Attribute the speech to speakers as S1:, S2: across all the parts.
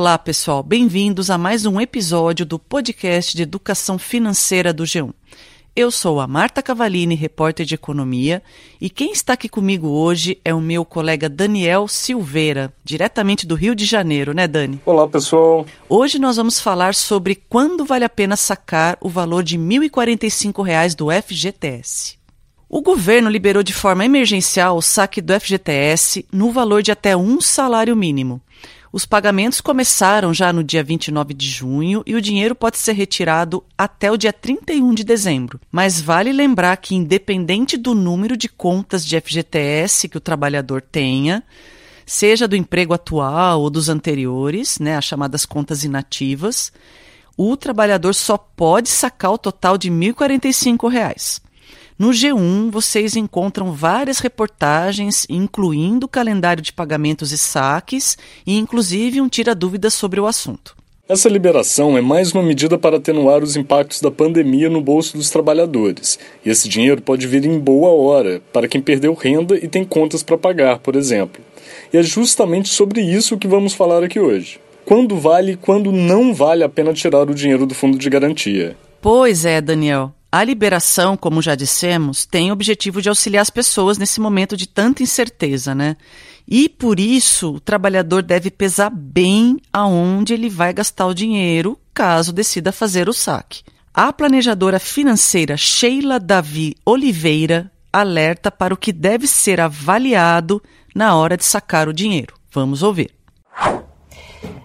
S1: Olá, pessoal. Bem-vindos a mais um episódio do podcast de educação financeira do G1. Eu sou a Marta Cavalini, repórter de economia, e quem está aqui comigo hoje é o meu colega Daniel Silveira, diretamente do Rio de Janeiro, né, Dani?
S2: Olá, pessoal.
S1: Hoje nós vamos falar sobre quando vale a pena sacar o valor de R$ 1.045 do FGTS. O governo liberou de forma emergencial o saque do FGTS no valor de até um salário mínimo. Os pagamentos começaram já no dia 29 de junho e o dinheiro pode ser retirado até o dia 31 de dezembro. Mas vale lembrar que, independente do número de contas de FGTS que o trabalhador tenha, seja do emprego atual ou dos anteriores, né, as chamadas contas inativas, o trabalhador só pode sacar o total de R$ 1.045. No G1, vocês encontram várias reportagens, incluindo o calendário de pagamentos e saques, e inclusive um tira-dúvidas sobre o assunto.
S2: Essa liberação é mais uma medida para atenuar os impactos da pandemia no bolso dos trabalhadores. E esse dinheiro pode vir em boa hora para quem perdeu renda e tem contas para pagar, por exemplo. E é justamente sobre isso que vamos falar aqui hoje. Quando vale e quando não vale a pena tirar o dinheiro do fundo de garantia?
S1: Pois é, Daniel. A liberação, como já dissemos, tem o objetivo de auxiliar as pessoas nesse momento de tanta incerteza, né? E por isso o trabalhador deve pesar bem aonde ele vai gastar o dinheiro caso decida fazer o saque. A planejadora financeira Sheila Davi Oliveira alerta para o que deve ser avaliado na hora de sacar o dinheiro. Vamos ouvir.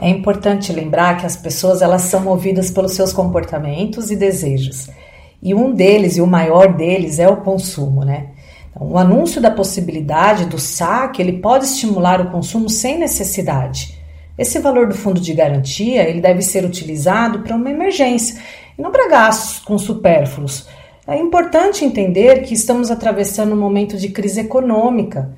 S3: É importante lembrar que as pessoas elas são movidas pelos seus comportamentos e desejos. E um deles, e o maior deles, é o consumo, né? Então, o anúncio da possibilidade do saque, ele pode estimular o consumo sem necessidade. Esse valor do fundo de garantia, ele deve ser utilizado para uma emergência e não para gastos com supérfluos. É importante entender que estamos atravessando um momento de crise econômica.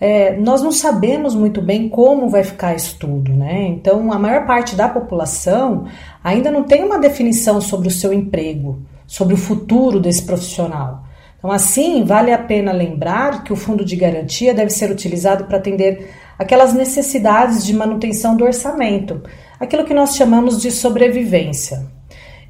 S3: É, nós não sabemos muito bem como vai ficar isso tudo, né? Então, a maior parte da população ainda não tem uma definição sobre o seu emprego sobre o futuro desse profissional. Então, assim, vale a pena lembrar que o fundo de garantia deve ser utilizado para atender aquelas necessidades de manutenção do orçamento, aquilo que nós chamamos de sobrevivência.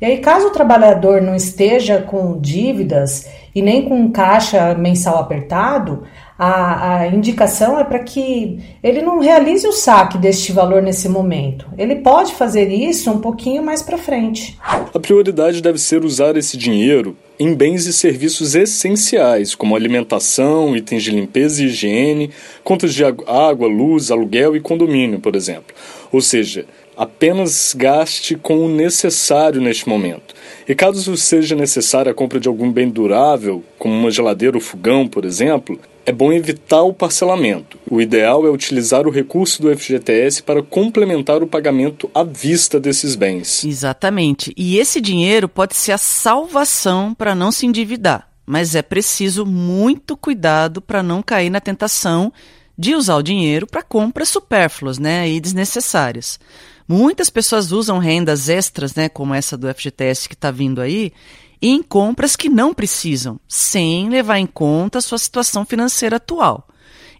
S3: E aí, caso o trabalhador não esteja com dívidas e nem com um caixa mensal apertado, a, a indicação é para que ele não realize o saque deste valor nesse momento. Ele pode fazer isso um pouquinho mais para frente.
S2: A prioridade deve ser usar esse dinheiro em bens e serviços essenciais, como alimentação, itens de limpeza e higiene, contas de água, luz, aluguel e condomínio, por exemplo. Ou seja, apenas gaste com o necessário neste momento. E caso seja necessária a compra de algum bem durável, como uma geladeira ou fogão, por exemplo, é bom evitar o parcelamento. O ideal é utilizar o recurso do FGTS para complementar o pagamento à vista desses bens.
S1: Exatamente. E esse dinheiro pode ser a salvação para não se endividar, mas é preciso muito cuidado para não cair na tentação de usar o dinheiro para compras supérfluas né, e desnecessárias. Muitas pessoas usam rendas extras, né, como essa do FGTS que está vindo aí, em compras que não precisam, sem levar em conta a sua situação financeira atual,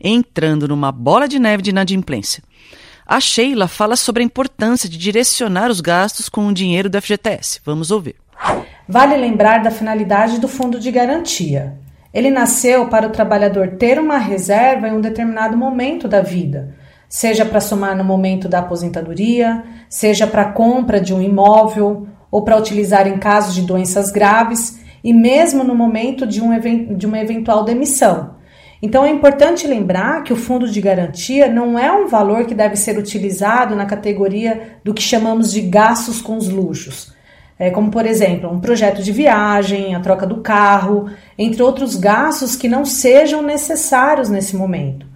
S1: entrando numa bola de neve de inadimplência. A Sheila fala sobre a importância de direcionar os gastos com o dinheiro do FGTS. Vamos ouvir.
S3: Vale lembrar da finalidade do fundo de garantia. Ele nasceu para o trabalhador ter uma reserva em um determinado momento da vida, seja para somar no momento da aposentadoria, seja para a compra de um imóvel ou para utilizar em casos de doenças graves e mesmo no momento de, um, de uma eventual demissão. Então é importante lembrar que o fundo de garantia não é um valor que deve ser utilizado na categoria do que chamamos de gastos com os luxos. É, como, por exemplo, um projeto de viagem, a troca do carro, entre outros gastos que não sejam necessários nesse momento.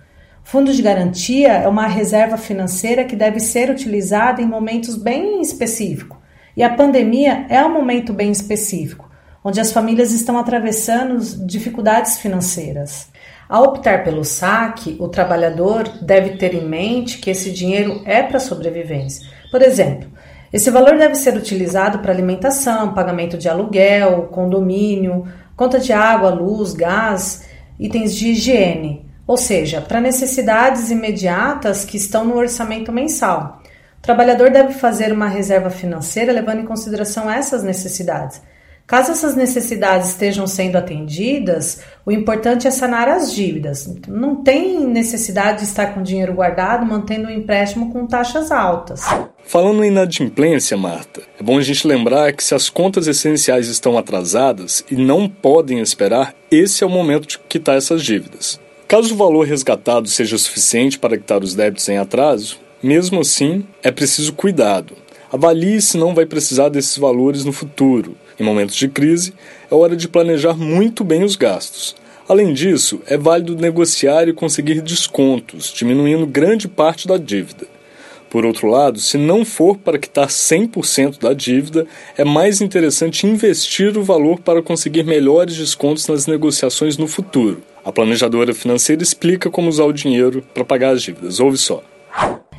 S3: Fundo de garantia é uma reserva financeira que deve ser utilizada em momentos bem específicos e a pandemia é um momento bem específico, onde as famílias estão atravessando dificuldades financeiras. Ao optar pelo saque, o trabalhador deve ter em mente que esse dinheiro é para sobrevivência. Por exemplo, esse valor deve ser utilizado para alimentação, pagamento de aluguel, condomínio, conta de água, luz, gás, itens de higiene, ou seja, para necessidades imediatas que estão no orçamento mensal. O trabalhador deve fazer uma reserva financeira levando em consideração essas necessidades. Caso essas necessidades estejam sendo atendidas, o importante é sanar as dívidas. Não tem necessidade de estar com dinheiro guardado mantendo um empréstimo com taxas altas.
S2: Falando em inadimplência, Marta, é bom a gente lembrar que se as contas essenciais estão atrasadas e não podem esperar, esse é o momento de quitar essas dívidas. Caso o valor resgatado seja suficiente para quitar os débitos em atraso, mesmo assim, é preciso cuidado. Avalie se não vai precisar desses valores no futuro em momentos de crise, é hora de planejar muito bem os gastos. Além disso, é válido negociar e conseguir descontos, diminuindo grande parte da dívida. Por outro lado, se não for para quitar 100% da dívida, é mais interessante investir o valor para conseguir melhores descontos nas negociações no futuro. A planejadora financeira explica como usar o dinheiro para pagar as dívidas. Ouve só.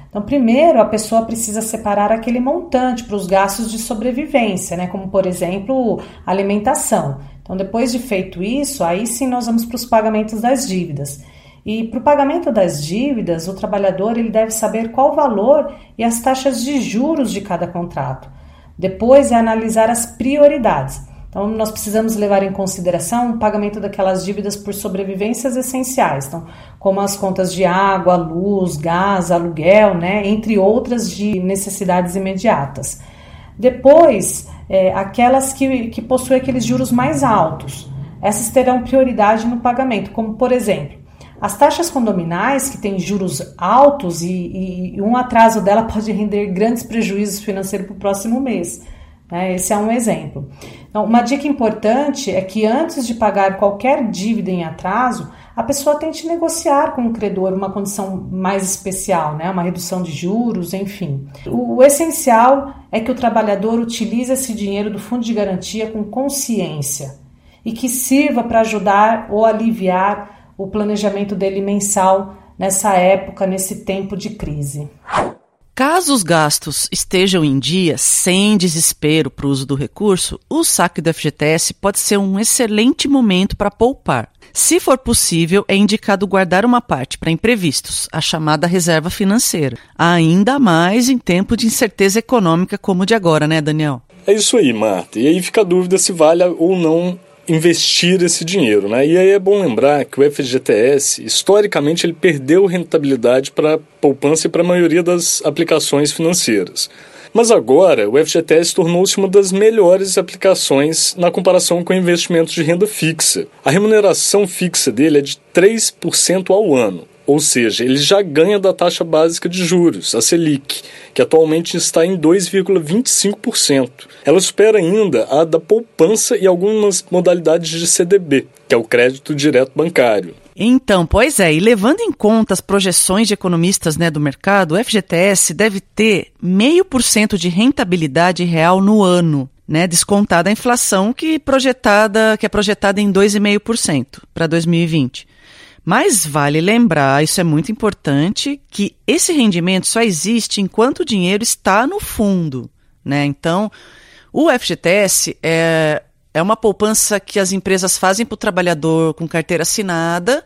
S3: Então, primeiro, a pessoa precisa separar aquele montante para os gastos de sobrevivência, né? Como, por exemplo, alimentação. Então, depois de feito isso, aí sim nós vamos para os pagamentos das dívidas. E para o pagamento das dívidas, o trabalhador ele deve saber qual o valor e as taxas de juros de cada contrato. Depois é analisar as prioridades. Então, nós precisamos levar em consideração o pagamento daquelas dívidas por sobrevivências essenciais, então, como as contas de água, luz, gás, aluguel, né, entre outras de necessidades imediatas. Depois, é, aquelas que, que possuem aqueles juros mais altos, essas terão prioridade no pagamento, como por exemplo, as taxas condominais, que têm juros altos e, e um atraso dela pode render grandes prejuízos financeiros para o próximo mês. Né? Esse é um exemplo. Então, uma dica importante é que antes de pagar qualquer dívida em atraso, a pessoa tente negociar com o credor uma condição mais especial, né? uma redução de juros, enfim. O, o essencial é que o trabalhador utilize esse dinheiro do fundo de garantia com consciência e que sirva para ajudar ou aliviar o planejamento dele mensal nessa época, nesse tempo de crise.
S1: Caso os gastos estejam em dia, sem desespero para o uso do recurso, o saque do FGTS pode ser um excelente momento para poupar. Se for possível, é indicado guardar uma parte para imprevistos, a chamada reserva financeira. Ainda mais em tempo de incerteza econômica como o de agora, né, Daniel?
S2: É isso aí, Marta. E aí fica a dúvida se vale ou não investir esse dinheiro, né? E aí é bom lembrar que o FGTS, historicamente, ele perdeu rentabilidade para poupança e para a maioria das aplicações financeiras. Mas agora, o FGTS tornou-se uma das melhores aplicações na comparação com investimentos de renda fixa. A remuneração fixa dele é de 3% ao ano. Ou seja, ele já ganha da taxa básica de juros, a Selic, que atualmente está em 2,25%. Ela supera ainda a da poupança e algumas modalidades de CDB, que é o crédito direto bancário.
S1: Então, pois é, e levando em conta as projeções de economistas né, do mercado, o FGTS deve ter meio por cento de rentabilidade real no ano, né, descontada a inflação que, projetada, que é projetada em 2,5% para 2020. Mas vale lembrar, isso é muito importante, que esse rendimento só existe enquanto o dinheiro está no fundo. Né? Então, o FGTS é, é uma poupança que as empresas fazem para o trabalhador com carteira assinada,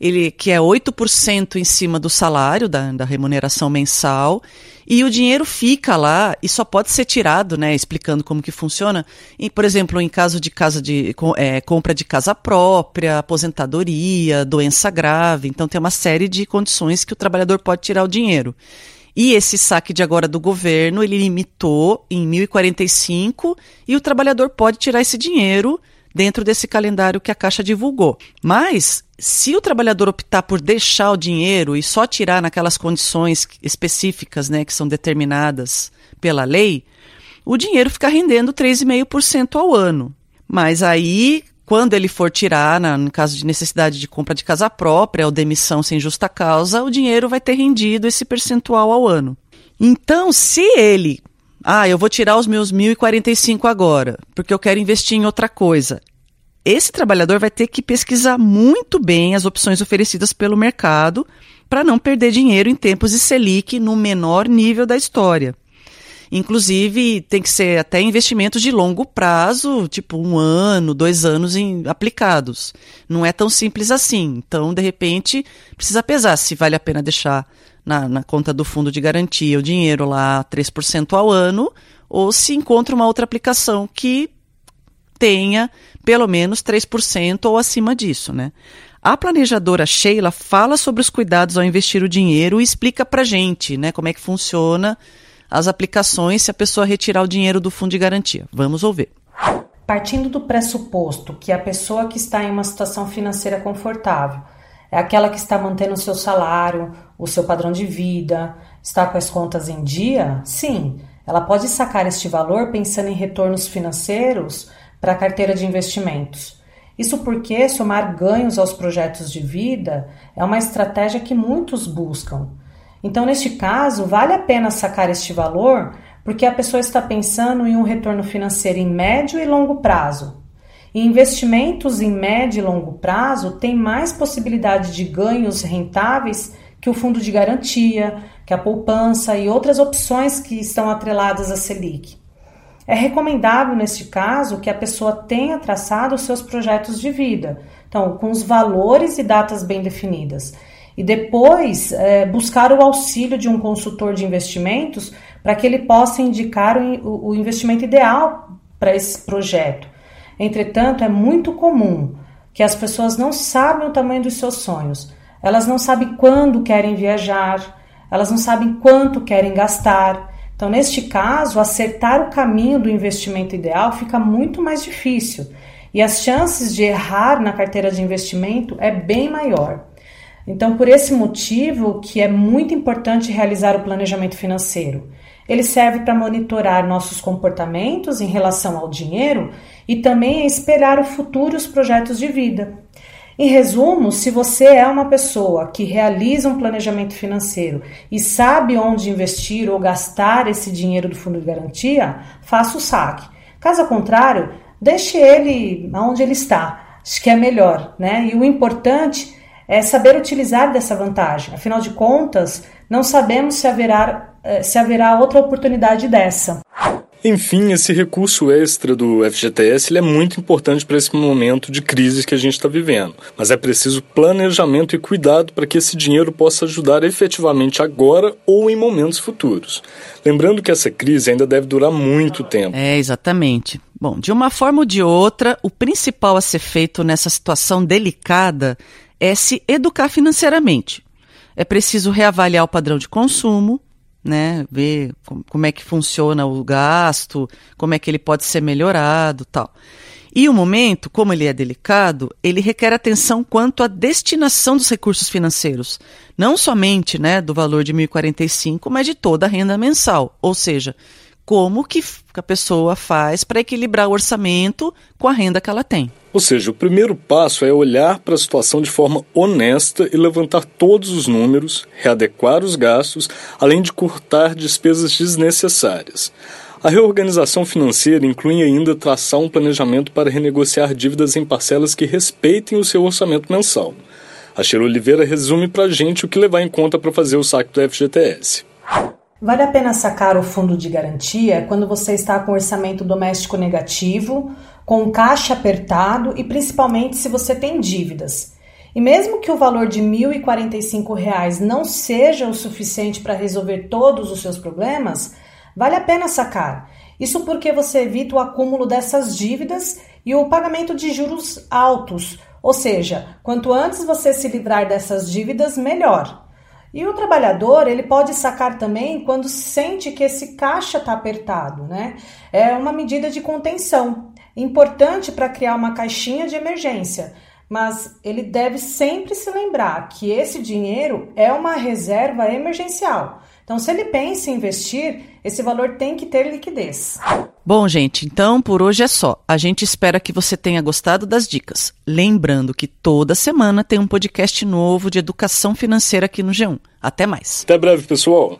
S1: ele que é 8% em cima do salário, da, da remuneração mensal, e o dinheiro fica lá e só pode ser tirado, né? Explicando como que funciona. E, por exemplo, em caso de casa de é, compra de casa própria, aposentadoria, doença grave. Então tem uma série de condições que o trabalhador pode tirar o dinheiro. E esse saque de agora do governo, ele limitou em 1045 e o trabalhador pode tirar esse dinheiro dentro desse calendário que a Caixa divulgou. Mas, se o trabalhador optar por deixar o dinheiro e só tirar naquelas condições específicas né, que são determinadas pela lei, o dinheiro fica rendendo 3,5% ao ano. Mas aí, quando ele for tirar, na, no caso de necessidade de compra de casa própria ou demissão sem justa causa, o dinheiro vai ter rendido esse percentual ao ano. Então, se ele ah, eu vou tirar os meus 1.045 agora, porque eu quero investir em outra coisa. Esse trabalhador vai ter que pesquisar muito bem as opções oferecidas pelo mercado para não perder dinheiro em tempos de Selic no menor nível da história. Inclusive, tem que ser até investimentos de longo prazo, tipo um ano, dois anos em, aplicados. Não é tão simples assim. Então, de repente, precisa pesar se vale a pena deixar na, na conta do fundo de garantia o dinheiro lá 3% ao ano, ou se encontra uma outra aplicação que tenha pelo menos 3% ou acima disso, né? A planejadora Sheila fala sobre os cuidados ao investir o dinheiro e explica para gente, né, como é que funciona as aplicações se a pessoa retirar o dinheiro do fundo de garantia. Vamos ouvir.
S3: Partindo do pressuposto que a pessoa que está em uma situação financeira confortável é aquela que está mantendo o seu salário, o seu padrão de vida, está com as contas em dia, sim, ela pode sacar este valor pensando em retornos financeiros para a carteira de investimentos. Isso porque somar ganhos aos projetos de vida é uma estratégia que muitos buscam. Então, neste caso, vale a pena sacar este valor porque a pessoa está pensando em um retorno financeiro em médio e longo prazo. Investimentos em médio e longo prazo têm mais possibilidade de ganhos rentáveis que o fundo de garantia, que a poupança e outras opções que estão atreladas à Selic. É recomendável, neste caso, que a pessoa tenha traçado os seus projetos de vida, então, com os valores e datas bem definidas. E depois é, buscar o auxílio de um consultor de investimentos para que ele possa indicar o, o investimento ideal para esse projeto. Entretanto, é muito comum que as pessoas não sabem o tamanho dos seus sonhos, elas não sabem quando querem viajar, elas não sabem quanto querem gastar. Então, neste caso, acertar o caminho do investimento ideal fica muito mais difícil e as chances de errar na carteira de investimento é bem maior. Então, por esse motivo que é muito importante realizar o planejamento financeiro. Ele serve para monitorar nossos comportamentos em relação ao dinheiro e também a espelhar o futuro e os projetos de vida. Em resumo, se você é uma pessoa que realiza um planejamento financeiro e sabe onde investir ou gastar esse dinheiro do fundo de garantia, faça o saque. Caso contrário, deixe ele onde ele está. Acho que é melhor, né? E o importante é saber utilizar dessa vantagem. Afinal de contas, não sabemos se haverá, eh, se haverá outra oportunidade dessa.
S2: Enfim, esse recurso extra do FGTS é muito importante para esse momento de crise que a gente está vivendo. Mas é preciso planejamento e cuidado para que esse dinheiro possa ajudar efetivamente agora ou em momentos futuros. Lembrando que essa crise ainda deve durar muito tempo.
S1: É, exatamente. Bom, de uma forma ou de outra, o principal a ser feito nessa situação delicada é se educar financeiramente. É preciso reavaliar o padrão de consumo, né? Ver como é que funciona o gasto, como é que ele pode ser melhorado, tal. E o momento, como ele é delicado, ele requer atenção quanto à destinação dos recursos financeiros, não somente, né, do valor de 1045, mas de toda a renda mensal, ou seja, como que a pessoa faz para equilibrar o orçamento com a renda que ela tem.
S2: Ou seja, o primeiro passo é olhar para a situação de forma honesta e levantar todos os números, readequar os gastos, além de cortar despesas desnecessárias. A reorganização financeira inclui ainda traçar um planejamento para renegociar dívidas em parcelas que respeitem o seu orçamento mensal. A Sheila Oliveira resume para a gente o que levar em conta para fazer o saque do FGTS.
S3: Vale a pena sacar o fundo de garantia quando você está com orçamento doméstico negativo, com caixa apertado e principalmente se você tem dívidas. E mesmo que o valor de R$ 1.045 não seja o suficiente para resolver todos os seus problemas, vale a pena sacar. Isso porque você evita o acúmulo dessas dívidas e o pagamento de juros altos. Ou seja, quanto antes você se livrar dessas dívidas, melhor. E o trabalhador, ele pode sacar também quando sente que esse caixa está apertado, né? É uma medida de contenção, importante para criar uma caixinha de emergência, mas ele deve sempre se lembrar que esse dinheiro é uma reserva emergencial. Então, se ele pensa em investir, esse valor tem que ter liquidez.
S1: Bom, gente, então por hoje é só. A gente espera que você tenha gostado das dicas. Lembrando que toda semana tem um podcast novo de educação financeira aqui no G1. Até mais.
S2: Até breve, pessoal.